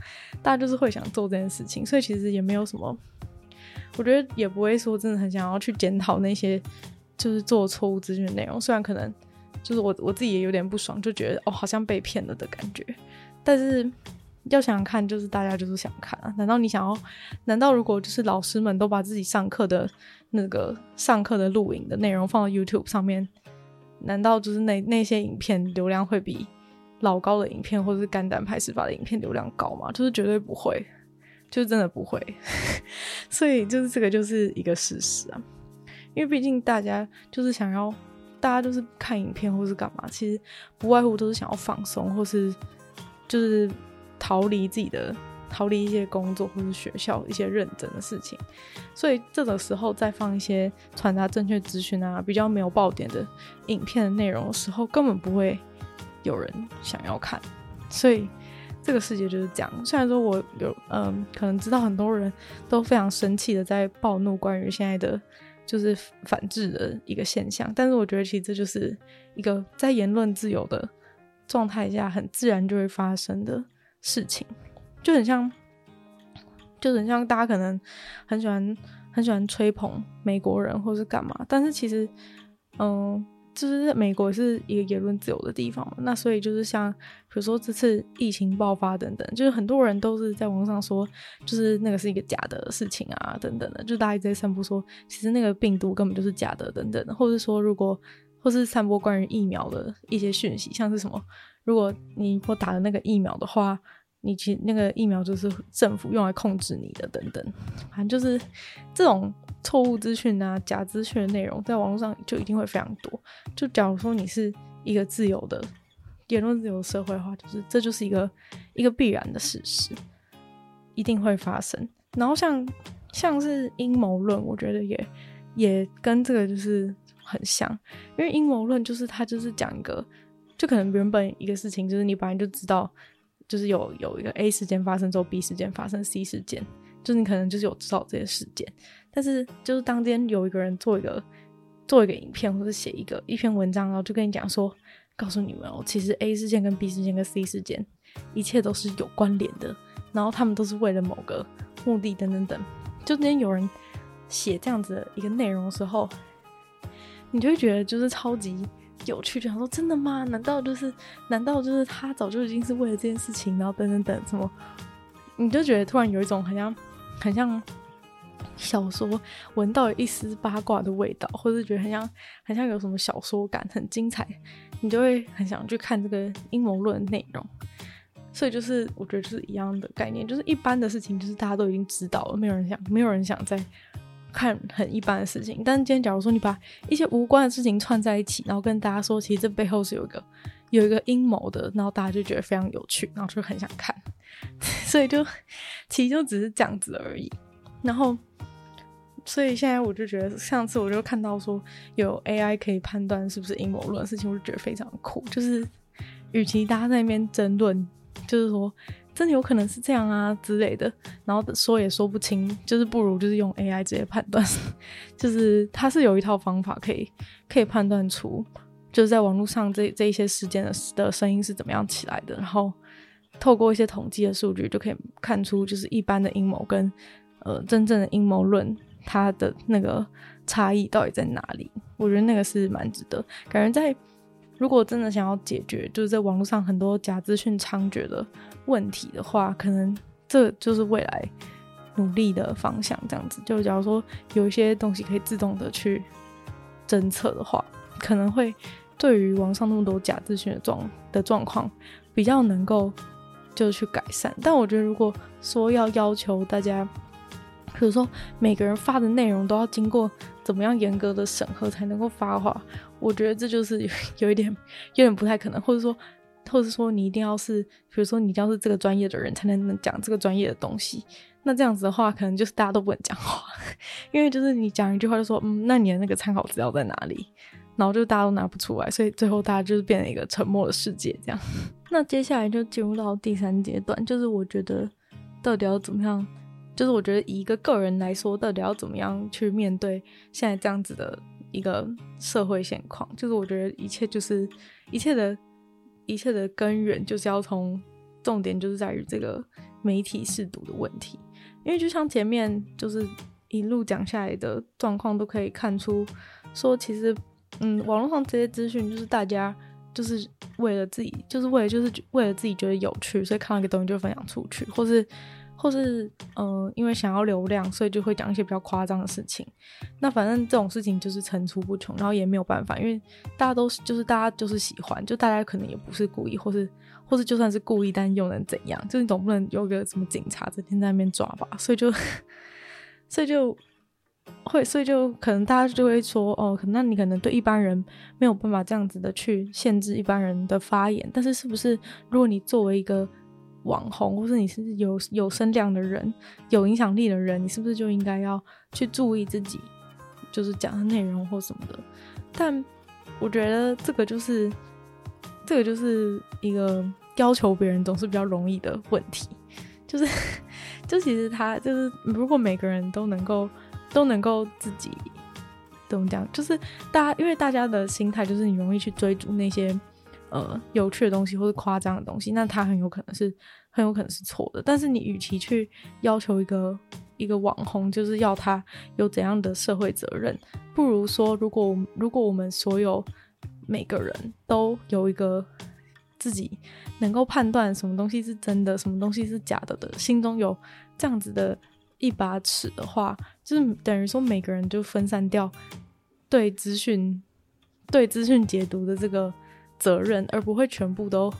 大家就是会想做这件事情，所以其实也没有什么，我觉得也不会说真的很想要去检讨那些就是做错误资讯的内容，虽然可能就是我我自己也有点不爽，就觉得哦好像被骗了的感觉，但是。要想看，就是大家就是想看啊？难道你想要？难道如果就是老师们都把自己上课的那个上课的录影的内容放到 YouTube 上面，难道就是那那些影片流量会比老高的影片或者是肝胆排石法的影片流量高吗？就是绝对不会，就是真的不会。所以就是这个就是一个事实啊，因为毕竟大家就是想要，大家就是看影片或是干嘛，其实不外乎都是想要放松或是就是。逃离自己的，逃离一些工作或者学校一些认真的事情，所以这个时候再放一些传达正确资讯啊，比较没有爆点的影片的内容的时候，根本不会有人想要看。所以这个世界就是这样。虽然说我有嗯，可能知道很多人都非常生气的在暴怒关于现在的就是反制的一个现象，但是我觉得其实这就是一个在言论自由的状态下很自然就会发生的。事情就很像，就很像大家可能很喜欢很喜欢吹捧美国人或是干嘛，但是其实，嗯，就是美国是一个言论自由的地方嘛，那所以就是像比如说这次疫情爆发等等，就是很多人都是在网上说，就是那个是一个假的事情啊等等的，就大家一直在散布说，其实那个病毒根本就是假的等等的，或者说如果或是散播关于疫苗的一些讯息，像是什么。如果你如果打了那个疫苗的话，你其那个疫苗就是政府用来控制你的，等等，反正就是这种错误资讯啊、假资讯的内容，在网络上就一定会非常多。就假如说你是一个自由的言论自由社会的话，就是这就是一个一个必然的事实，一定会发生。然后像像是阴谋论，我觉得也也跟这个就是很像，因为阴谋论就是它就是讲一个。就可能原本一个事情，就是你本来就知道，就是有有一个 A 事件发生之后，B 事件发生，C 事件，就是你可能就是有知道这些事件，但是就是当天有一个人做一个做一个影片，或者写一个一篇文章，然后就跟你讲说，告诉你们哦，其实 A 事件跟 B 事件跟 C 事件，一切都是有关联的，然后他们都是为了某个目的等等等。就今天有人写这样子的一个内容的时候，你就会觉得就是超级。有趣，就想说真的吗？难道就是，难道就是他早就已经是为了这件事情，然后等等等什么？你就觉得突然有一种很像，很像小说，闻到一丝八卦的味道，或者觉得很像，很像有什么小说感，很精彩，你就会很想去看这个阴谋论的内容。所以就是，我觉得就是一样的概念，就是一般的事情，就是大家都已经知道了，没有人想，没有人想再。看很一般的事情，但是今天假如说你把一些无关的事情串在一起，然后跟大家说，其实这背后是有一个有一个阴谋的，然后大家就觉得非常有趣，然后就很想看，所以就其实就只是这样子而已。然后，所以现在我就觉得，上次我就看到说有 AI 可以判断是不是阴谋论的事情，我就觉得非常酷。就是与其大家在那边争论，就是说。真的有可能是这样啊之类的，然后说也说不清，就是不如就是用 AI 直接判断，就是它是有一套方法可以可以判断出，就是在网络上这这一些事件的的声音是怎么样起来的，然后透过一些统计的数据就可以看出，就是一般的阴谋跟呃真正的阴谋论它的那个差异到底在哪里？我觉得那个是蛮值得，感觉在。如果真的想要解决，就是在网络上很多假资讯猖獗的问题的话，可能这就是未来努力的方向。这样子，就假如说有一些东西可以自动的去侦测的话，可能会对于网上那么多假资讯的状的状况比较能够就去改善。但我觉得，如果说要要求大家，比如说每个人发的内容都要经过怎么样严格的审核才能够发的话，我觉得这就是有，一点有点不太可能，或者说，或者说你一定要是，比如说你一定要是这个专业的人才能能讲这个专业的东西。那这样子的话，可能就是大家都不能讲话，因为就是你讲一句话就说，嗯，那你的那个参考资料在哪里？然后就大家都拿不出来，所以最后大家就是变成一个沉默的世界这样。那接下来就进入到第三阶段，就是我觉得到底要怎么样？就是我觉得以一个个人来说，到底要怎么样去面对现在这样子的。一个社会现况，就是我觉得一切就是一切的，一切的根源就是要从重点就是在于这个媒体试读的问题，因为就像前面就是一路讲下来的状况都可以看出，说其实嗯，网络上这些资讯就是大家就是为了自己，就是为了就是为了自己觉得有趣，所以看到一个东西就分享出去，或是或是呃，因为想要流量，所以就会讲一些比较夸张的事情。那反正这种事情就是层出不穷，然后也没有办法，因为大家都是就是大家就是喜欢，就大家可能也不是故意，或是或是就算是故意，但又能怎样？就你总不能有个什么警察整天在那边抓吧？所以就所以就。会，所以就可能大家就会说，哦，可能那你可能对一般人没有办法这样子的去限制一般人的发言，但是是不是如果你作为一个网红，或是你是有有声量的人、有影响力的人，你是不是就应该要去注意自己就是讲的内容或什么的？但我觉得这个就是这个就是一个要求别人总是比较容易的问题，就是 就其实他就是如果每个人都能够。都能够自己怎么讲？就是大家，因为大家的心态就是你容易去追逐那些呃有趣的东西或者夸张的东西，那他很有可能是很有可能是错的。但是你与其去要求一个一个网红，就是要他有怎样的社会责任，不如说，如果如果我们所有每个人都有一个自己能够判断什么东西是真的，什么东西是假的的，心中有这样子的。一把尺的话，就是等于说每个人就分散掉对资讯、对资讯解读的这个责任，而不会全部都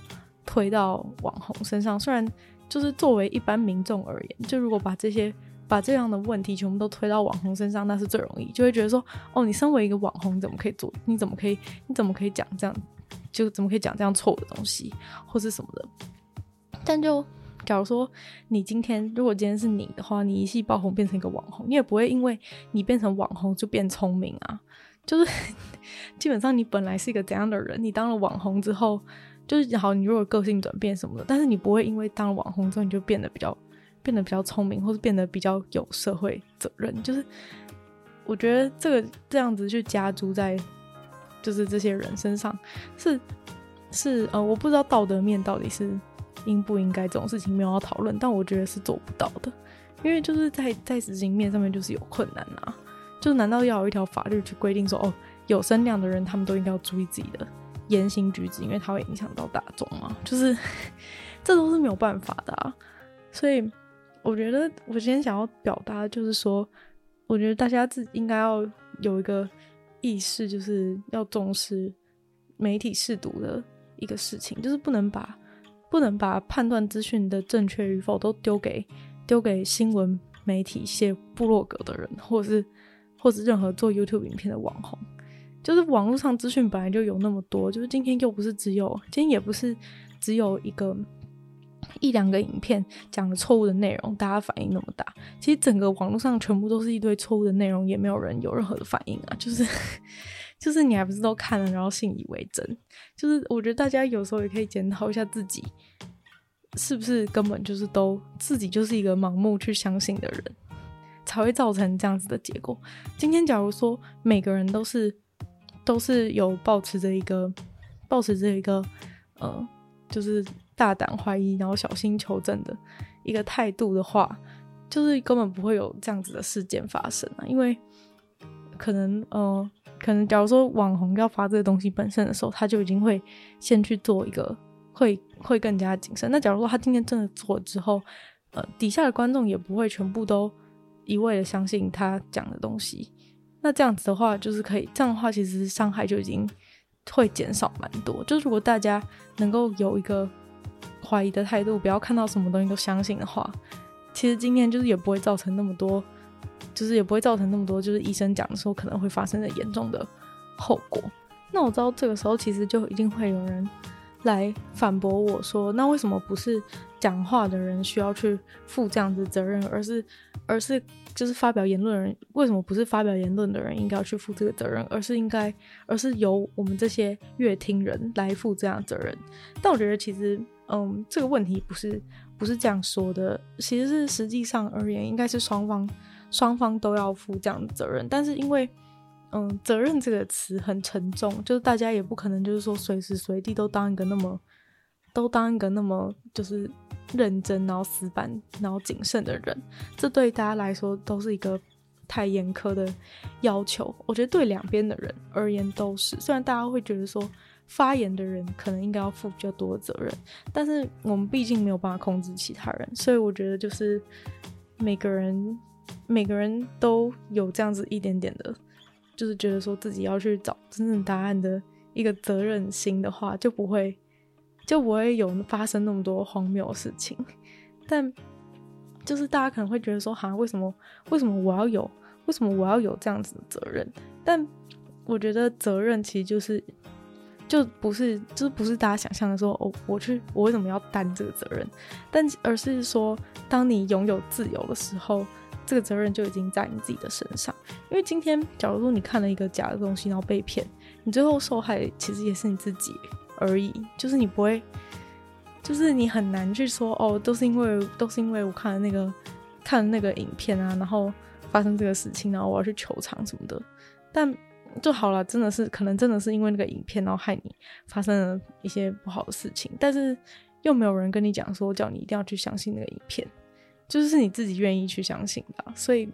推到网红身上。虽然就是作为一般民众而言，就如果把这些把这样的问题全部都推到网红身上，那是最容易，就会觉得说，哦，你身为一个网红，怎么可以做？你怎么可以？你怎么可以讲这样？就怎么可以讲这样错的东西，或是什么的？但就。假如说你今天，如果今天是你的话，你一夕爆红变成一个网红，你也不会因为你变成网红就变聪明啊。就是 基本上你本来是一个怎样的人，你当了网红之后，就是好，你如果个性转变什么的，但是你不会因为当了网红之后你就变得比较变得比较聪明，或是变得比较有社会责任。就是我觉得这个这样子去加诸在就是这些人身上，是是呃，我不知道道德面到底是。应不应该这种事情没有要讨论，但我觉得是做不到的，因为就是在在执行面上面就是有困难啊。就难道要有一条法律去规定说，哦，有声量的人他们都应该要注意自己的言行举止，因为它会影响到大众吗？就是 这都是没有办法的啊。所以我觉得我今天想要表达的就是说，我觉得大家自己应该要有一个意识，就是要重视媒体试读的一个事情，就是不能把。不能把判断资讯的正确与否都丢给丢给新闻媒体、写部落格的人，或者是或者任何做 YouTube 影片的网红。就是网络上资讯本来就有那么多，就是今天又不是只有，今天也不是只有一个一两个影片讲了错误的内容，大家反应那么大。其实整个网络上全部都是一堆错误的内容，也没有人有任何的反应啊，就是。就是你还不是都看了，然后信以为真。就是我觉得大家有时候也可以检讨一下自己，是不是根本就是都自己就是一个盲目去相信的人，才会造成这样子的结果。今天假如说每个人都是都是有抱持着一个抱持着一个呃，就是大胆怀疑，然后小心求证的一个态度的话，就是根本不会有这样子的事件发生啊，因为可能呃。可能假如说网红要发这个东西本身的时候，他就已经会先去做一个，会会更加谨慎。那假如说他今天真的做了之后，呃，底下的观众也不会全部都一味的相信他讲的东西。那这样子的话，就是可以这样的话，其实伤害就已经会减少蛮多。就是如果大家能够有一个怀疑的态度，不要看到什么东西都相信的话，其实今天就是也不会造成那么多。就是也不会造成那么多，就是医生讲的时候可能会发生的严重的后果。那我知道这个时候其实就一定会有人来反驳我说，那为什么不是讲话的人需要去负这样子责任，而是而是就是发表言论的人，为什么不是发表言论的人应该要去负这个责任，而是应该而是由我们这些乐听人来负这样责任？但我觉得其实，嗯，这个问题不是不是这样说的，其实是实际上而言，应该是双方。双方都要负这样的责任，但是因为，嗯，责任这个词很沉重，就是大家也不可能就是说随时随地都当一个那么，都当一个那么就是认真然后死板然后谨慎的人，这对大家来说都是一个太严苛的要求。我觉得对两边的人而言都是，虽然大家会觉得说发言的人可能应该要负比较多的责任，但是我们毕竟没有办法控制其他人，所以我觉得就是每个人每个人都有这样子一点点的，就是觉得说自己要去找真正答案的一个责任心的话，就不会就不会有发生那么多荒谬的事情，但。就是大家可能会觉得说，哈，为什么为什么我要有为什么我要有这样子的责任？但我觉得责任其实就是就不是就是不是大家想象的说，哦，我去我为什么要担这个责任？但而是说，当你拥有自由的时候，这个责任就已经在你自己的身上。因为今天，假如说你看了一个假的东西，然后被骗，你最后受害其实也是你自己而已，就是你不会。就是你很难去说哦，都是因为都是因为我看了那个看了那个影片啊，然后发生这个事情，然后我要去求偿什么的。但就好了，真的是可能真的是因为那个影片，然后害你发生了一些不好的事情。但是又没有人跟你讲说叫你一定要去相信那个影片，就是你自己愿意去相信的。所以，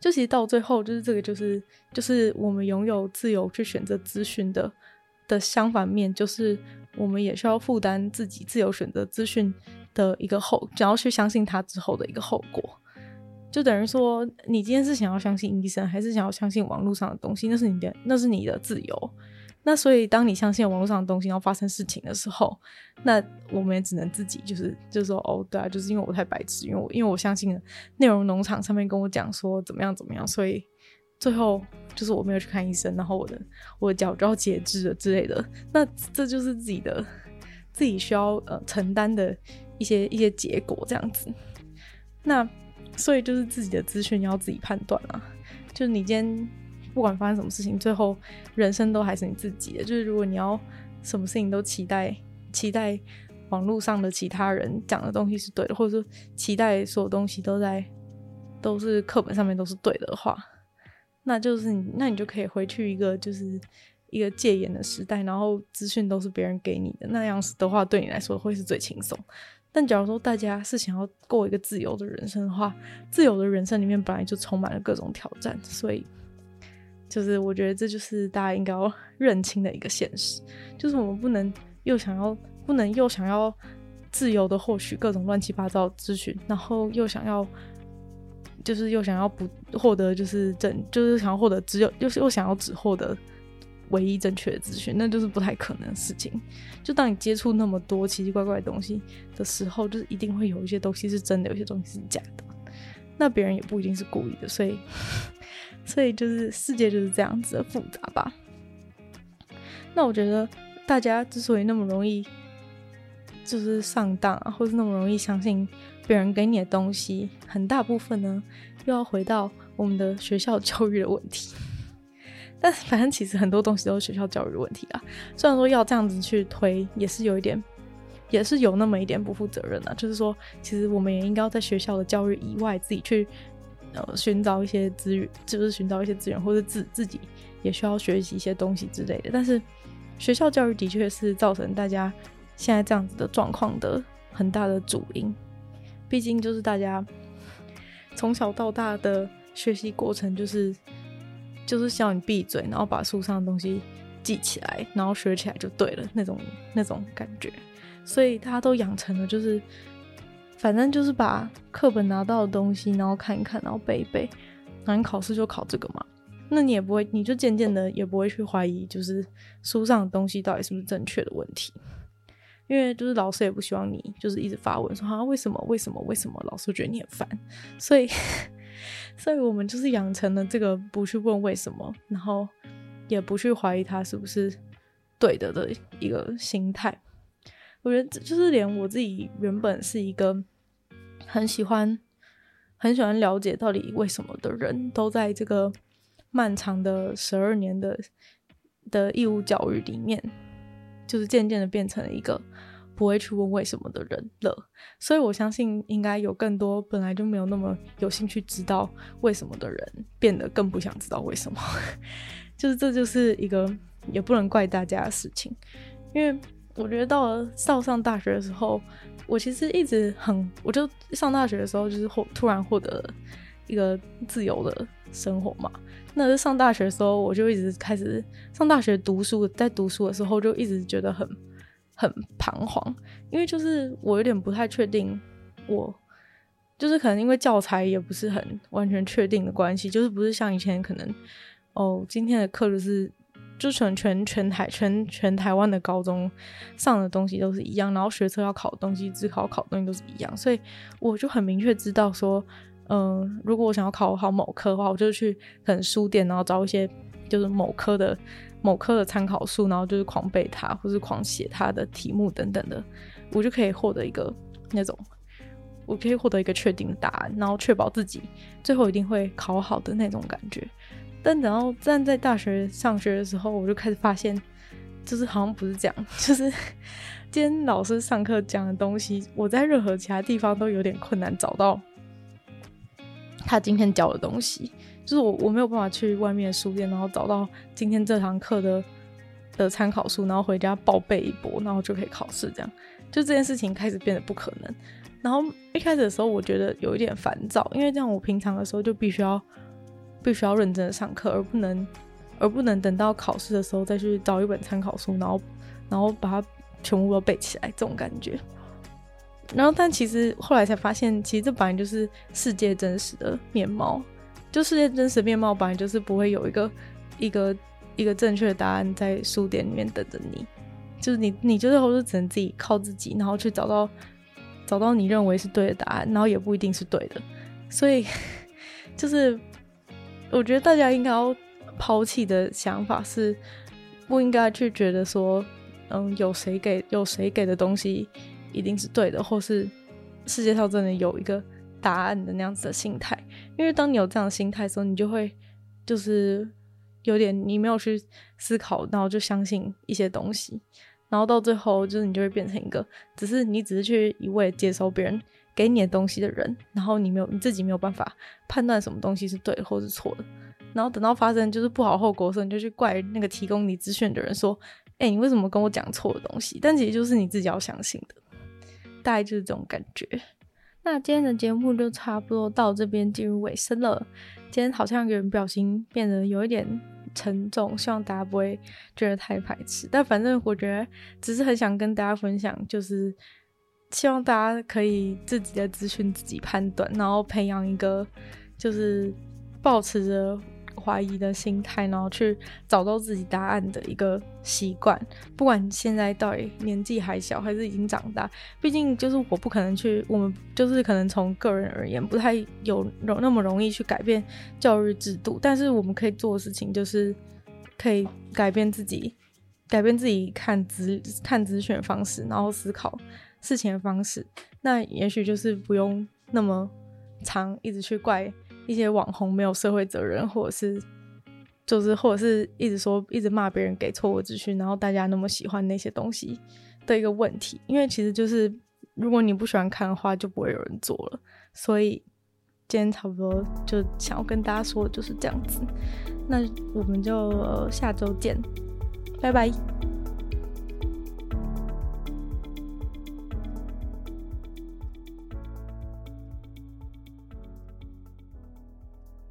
就其实到最后，就是这个就是就是我们拥有自由去选择资讯的的相反面，就是。我们也需要负担自己自由选择资讯的一个后，想要去相信他之后的一个后果，就等于说，你今天是想要相信医生，还是想要相信网络上的东西？那是你的，那是你的自由。那所以，当你相信网络上的东西，然后发生事情的时候，那我们也只能自己就是就是说，哦，对啊，就是因为我太白痴，因为我因为我相信内容农场上面跟我讲说怎么样怎么样，所以。最后就是我没有去看医生，然后我的我的脚就要截肢了之类的，那这就是自己的自己需要呃承担的一些一些结果这样子。那所以就是自己的资讯要自己判断啊，就是你今天不管发生什么事情，最后人生都还是你自己的。就是如果你要什么事情都期待期待网络上的其他人讲的东西是对的，或者说期待所有东西都在都是课本上面都是对的话。那就是你，那你就可以回去一个就是一个戒严的时代，然后资讯都是别人给你的，那样子的话，对你来说会是最轻松。但假如说大家是想要过一个自由的人生的话，自由的人生里面本来就充满了各种挑战，所以就是我觉得这就是大家应该要 认清的一个现实，就是我们不能又想要不能又想要自由的获取各种乱七八糟的资讯，然后又想要。就是又想要不获得，就是正，就是想要获得只有，又是又想要只获得唯一正确的资讯，那就是不太可能的事情。就当你接触那么多奇奇怪怪的东西的时候，就是一定会有一些东西是真的，有些东西是假的。那别人也不一定是故意的，所以，所以就是世界就是这样子的复杂吧。那我觉得大家之所以那么容易就是上当，或是那么容易相信。别人给你的东西，很大部分呢，又要回到我们的学校教育的问题。但反正其实很多东西都是学校教育的问题啊。虽然说要这样子去推，也是有一点，也是有那么一点不负责任的。就是说，其实我们也应该要在学校的教育以外，自己去呃寻找一些资源，就是寻找一些资源，或者自自己也需要学习一些东西之类的。但是学校教育的确是造成大家现在这样子的状况的很大的主因。毕竟就是大家从小到大的学习过程，就是就是叫你闭嘴，然后把书上的东西记起来，然后学起来就对了那种那种感觉。所以大家都养成了，就是反正就是把课本拿到的东西，然后看一看，然后背一背，然后考试就考这个嘛。那你也不会，你就渐渐的也不会去怀疑，就是书上的东西到底是不是正确的问题。因为就是老师也不希望你就是一直发问说啊为什么为什么为什么，老师觉得你很烦，所以 所以我们就是养成了这个不去问为什么，然后也不去怀疑他是不是对的的一个心态。我觉得就是连我自己原本是一个很喜欢很喜欢了解到底为什么的人，都在这个漫长的十二年的的义务教育里面。就是渐渐的变成了一个不会去问为什么的人了，所以我相信应该有更多本来就没有那么有兴趣知道为什么的人，变得更不想知道为什么。就是这就是一个也不能怪大家的事情，因为我觉得到了到上大学的时候，我其实一直很，我就上大学的时候就是获突然获得一个自由的生活嘛。那是上大学的时候，我就一直开始上大学读书，在读书的时候就一直觉得很很彷徨，因为就是我有点不太确定我。就是可能因为教材也不是很完全确定的关系，就是不是像以前可能哦，今天的课就是就全全全台全全台湾的高中上的东西都是一样，然后学车要考的东西、自考考的东西都是一样，所以我就很明确知道说，嗯、如果我想要考好某科的话，我就去可能书店，然后找一些就是某科的某科的参考书，然后就是狂背它，或是狂写它的题目等等的，我就可以获得一个那种。我可以获得一个确定的答案，然后确保自己最后一定会考好的那种感觉。但等到站在大学上学的时候，我就开始发现，就是好像不是这样。就是今天老师上课讲的东西，我在任何其他地方都有点困难找到他今天教的东西。就是我我没有办法去外面的书店，然后找到今天这堂课的的参考书，然后回家报备一波，然后就可以考试。这样就这件事情开始变得不可能。然后一开始的时候，我觉得有一点烦躁，因为这样我平常的时候就必须要必须要认真的上课，而不能而不能等到考试的时候再去找一本参考书，然后然后把它全部都背起来这种感觉。然后但其实后来才发现，其实这本来就是世界真实的面貌，就世界真实面貌本来就是不会有一个一个一个正确的答案在书店里面等着你，就是你你就是都是只能自己靠自己，然后去找到。找到你认为是对的答案，然后也不一定是对的，所以 就是我觉得大家应该要抛弃的想法是，不应该去觉得说，嗯，有谁给有谁给的东西一定是对的，或是世界上真的有一个答案的那样子的心态。因为当你有这样的心态时候，你就会就是有点你没有去思考，然后就相信一些东西。然后到最后，就是你就会变成一个，只是你只是去一味接收别人给你的东西的人，然后你没有你自己没有办法判断什么东西是对或是错的。然后等到发生就是不好后果的时候，你就去怪那个提供你资讯的人，说：“哎，你为什么跟我讲错的东西？”但其实就是你自己要相信的，大概就是这种感觉。那今天的节目就差不多到这边进入尾声了。今天好像有人不小心变得有一点。沉重，希望大家不会觉得太排斥。但反正我觉得，只是很想跟大家分享，就是希望大家可以自己的资讯自己判断，然后培养一个就是抱持着。怀疑的心态，然后去找到自己答案的一个习惯。不管现在到底年纪还小，还是已经长大，毕竟就是我不可能去，我们就是可能从个人而言，不太有容那么容易去改变教育制度。但是我们可以做的事情，就是可以改变自己，改变自己看资看资讯方式，然后思考事情的方式。那也许就是不用那么常一直去怪。一些网红没有社会责任，或者是就是或者是一直说一直骂别人给错误资讯，然后大家那么喜欢那些东西的一个问题。因为其实就是如果你不喜欢看的话，就不会有人做了。所以今天差不多就想要跟大家说的就是这样子。那我们就下周见，拜拜。